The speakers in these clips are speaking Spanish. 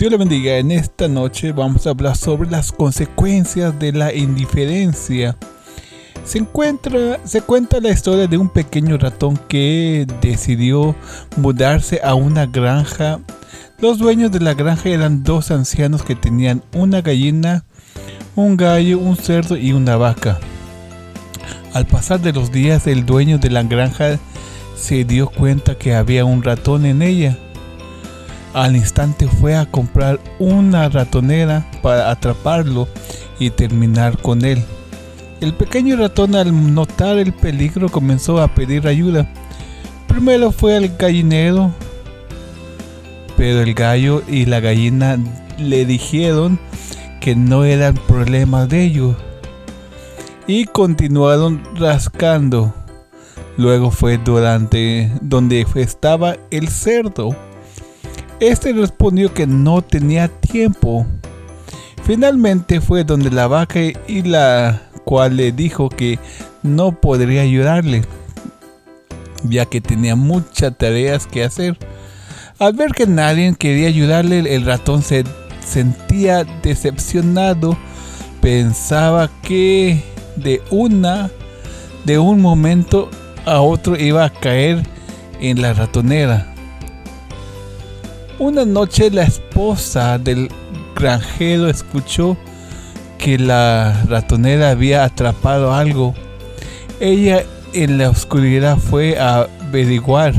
Dios le bendiga. En esta noche vamos a hablar sobre las consecuencias de la indiferencia. Se encuentra, se cuenta la historia de un pequeño ratón que decidió mudarse a una granja. Los dueños de la granja eran dos ancianos que tenían una gallina, un gallo, un cerdo y una vaca. Al pasar de los días, el dueño de la granja se dio cuenta que había un ratón en ella al instante fue a comprar una ratonera para atraparlo y terminar con él. El pequeño ratón al notar el peligro comenzó a pedir ayuda. Primero fue al gallinero, pero el gallo y la gallina le dijeron que no eran problemas de ellos y continuaron rascando. Luego fue durante donde estaba el cerdo este respondió que no tenía tiempo. Finalmente fue donde la vaca y la cual le dijo que no podría ayudarle, ya que tenía muchas tareas que hacer. Al ver que nadie quería ayudarle, el ratón se sentía decepcionado. Pensaba que de una de un momento a otro iba a caer en la ratonera. Una noche la esposa del granjero escuchó que la ratonera había atrapado algo. Ella en la oscuridad fue a averiguar,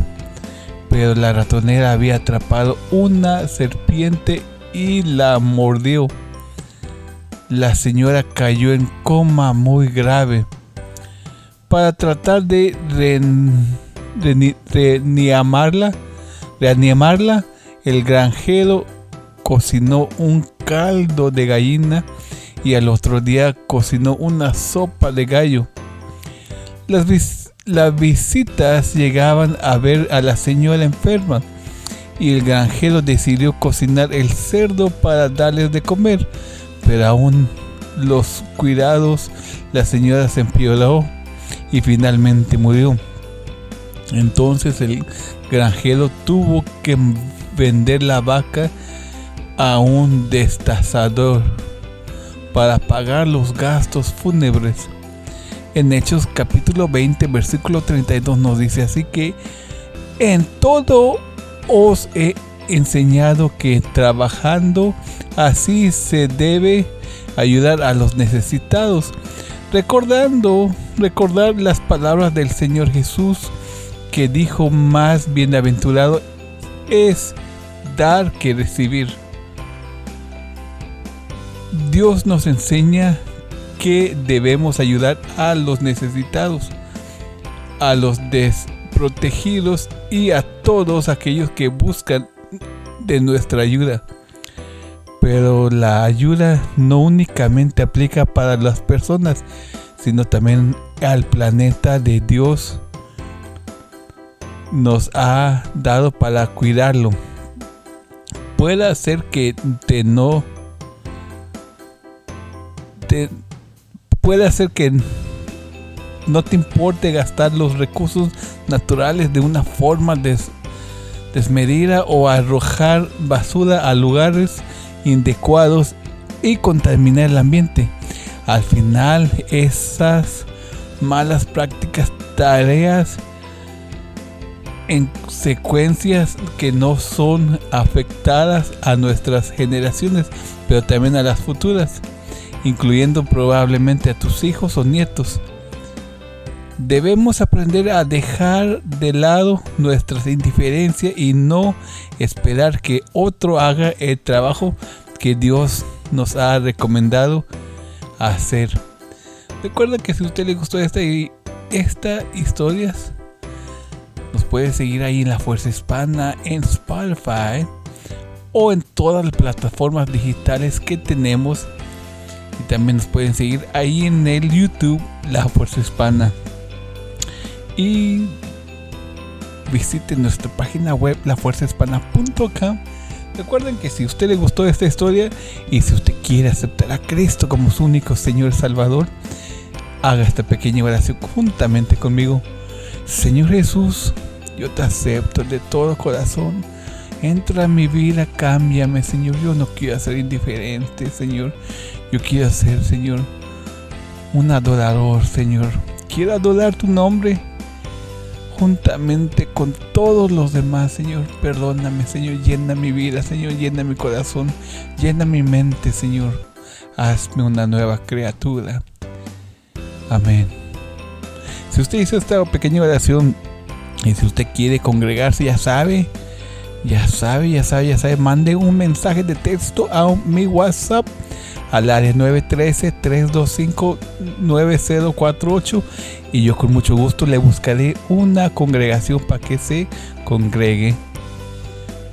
pero la ratonera había atrapado una serpiente y la mordió. La señora cayó en coma muy grave. Para tratar de reanimarla, reanimarla el granjero cocinó un caldo de gallina y al otro día cocinó una sopa de gallo. Las, visitas llegaban a ver a la señora enferma y el granjero decidió cocinar el cerdo para darles de comer, pero aún los cuidados la señora se empeoró y finalmente murió. Entonces el granjero tuvo que vender la vaca a un destazador para pagar los gastos fúnebres. En Hechos capítulo 20 versículo 32 nos dice así que en todo os he enseñado que trabajando así se debe ayudar a los necesitados, recordando, recordar las palabras del Señor Jesús que dijo más bienaventurado es dar que recibir. Dios nos enseña que debemos ayudar a los necesitados, a los desprotegidos y a todos aquellos que buscan de nuestra ayuda. Pero la ayuda no únicamente aplica para las personas, sino también al planeta de Dios nos ha dado para cuidarlo. Puede ser que te no te puede hacer que no te importe gastar los recursos naturales de una forma desmedida o arrojar basura a lugares inadecuados y contaminar el ambiente. Al final, esas malas prácticas, tareas en secuencias que no son afectadas a nuestras generaciones, pero también a las futuras, incluyendo probablemente a tus hijos o nietos. Debemos aprender a dejar de lado nuestras indiferencias y no esperar que otro haga el trabajo que Dios nos ha recomendado hacer. Recuerda que si a usted le gustó esta, esta historias, nos puede seguir ahí en la Fuerza Hispana, en Spotify o en todas las plataformas digitales que tenemos. Y también nos pueden seguir ahí en el YouTube, La Fuerza Hispana. Y visiten nuestra página web, lafuerzahispana.com. Recuerden que si a usted le gustó esta historia y si usted quiere aceptar a Cristo como su único Señor Salvador, haga esta pequeña oración juntamente conmigo. Señor Jesús, yo te acepto de todo corazón Entra en mi vida, cámbiame, Señor. Yo no quiero ser indiferente, Señor. Yo quiero ser, Señor, un adorador, Señor. Quiero adorar tu nombre juntamente con todos los demás, Señor. Perdóname, Señor. Llena mi vida, Señor. Llena mi corazón. Llena mi mente, Señor. Hazme una nueva criatura. Amén. Si usted hizo esta pequeña oración y si usted quiere congregarse, ya sabe, ya sabe, ya sabe, ya sabe, mande un mensaje de texto a mi WhatsApp al área 913-325-9048 y yo con mucho gusto le buscaré una congregación para que se congregue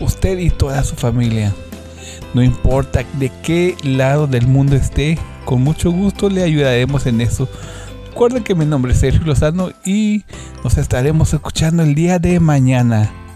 usted y toda su familia. No importa de qué lado del mundo esté, con mucho gusto le ayudaremos en eso. Recuerden que mi nombre es Sergio Lozano y nos estaremos escuchando el día de mañana.